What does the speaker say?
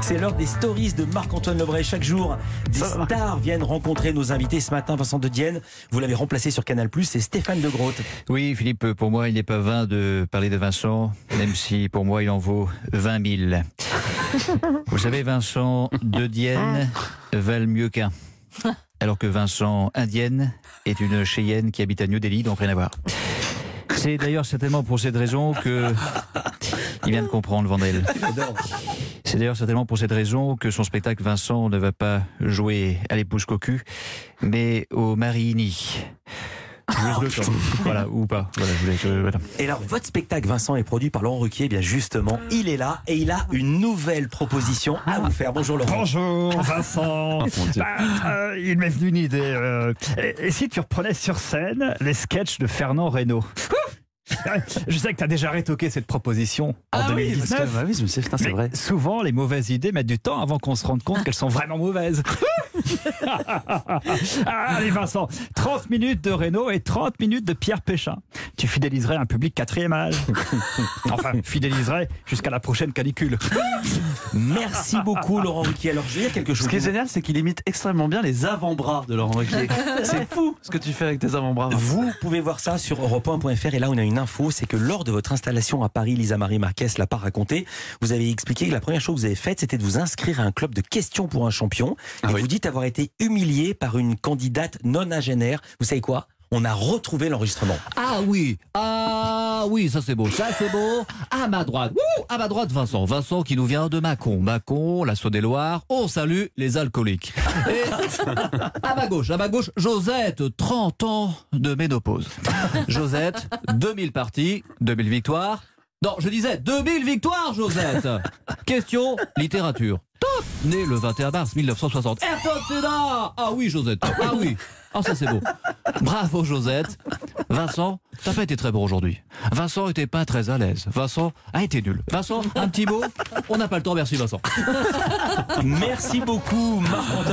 C'est l'heure des stories de Marc-Antoine Lebray. Chaque jour, des stars viennent rencontrer nos invités. Ce matin, Vincent de Dienne, vous l'avez remplacé sur Canal+, c'est Stéphane de Groot. Oui, Philippe, pour moi, il n'est pas vain de parler de Vincent, même si pour moi, il en vaut 20 000. Vous savez, Vincent de Dienne valent mieux qu'un. Alors que Vincent Indienne est une Cheyenne qui habite à New Delhi, donc rien à voir. C'est d'ailleurs certainement pour cette raison que. Il vient de comprendre, Vandel. C'est d'ailleurs certainement pour cette raison que son spectacle Vincent ne va pas jouer à l'épouse cocu, mais au Marini. Temps. Voilà, ou pas. Voilà, je laisse, voilà. Et alors, votre spectacle, Vincent, est produit par Laurent Ruquier. Eh bien, justement, il est là et il a une nouvelle proposition à vous faire. Bonjour, Laurent. Bonjour Vincent. Bah, euh, il m'est venu une idée. euh, et, et si tu reprenais sur scène les sketchs de Fernand Reynaud? Je sais que tu as déjà rétoqué cette proposition en 2019. bah oui, je me sais, putain, c'est vrai. souvent, les mauvaises idées mettent du temps avant qu'on se rende compte qu'elles sont vraiment mauvaises. Allez Vincent, 30 minutes de Renault et 30 minutes de Pierre Péchin. Tu fidéliserais un public quatrième âge. Enfin, fidéliserais jusqu'à la prochaine canicule. Merci beaucoup, Laurent Ruquier. Alors, je vais dire quelque chose. Ce qui est génial, c'est qu'il imite extrêmement bien les avant-bras de Laurent Ruquier. c'est fou ce que tu fais avec tes avant-bras. Vous pouvez voir ça sur europe1.fr et là on a une info, c'est que lors de votre installation à Paris, Lisa Marie Marquez l'a pas raconté, vous avez expliqué que la première chose que vous avez faite c'était de vous inscrire à un club de questions pour un champion Ah et oui. vous dites avoir été humilié par une candidate nonagénaire. Vous savez quoi? On a retrouvé l'enregistrement. Ah oui, ah oui, ça c'est beau, ça c'est beau. À ma droite, à ma droite Vincent, Vincent qui nous vient de Mâcon, Mâcon, la Saône-et-Loire. On salue les alcooliques. Et à ma gauche, à ma gauche, Josette, 30 ans de ménopause. Josette, 2000 parties, 2000 victoires. Non, je disais 2000 victoires, Josette. Question littérature. Top Né le 21 mars 1960. Ayrton Senna Ah oui, Josette. Ah oui. Ah ça c'est beau. Bravo Josette. Vincent, t'as pas été très bon aujourd'hui. Vincent était pas très à l'aise. Vincent a été nul. Vincent, un petit mot On n'a pas le temps, merci Vincent. Merci beaucoup Marc-Antoine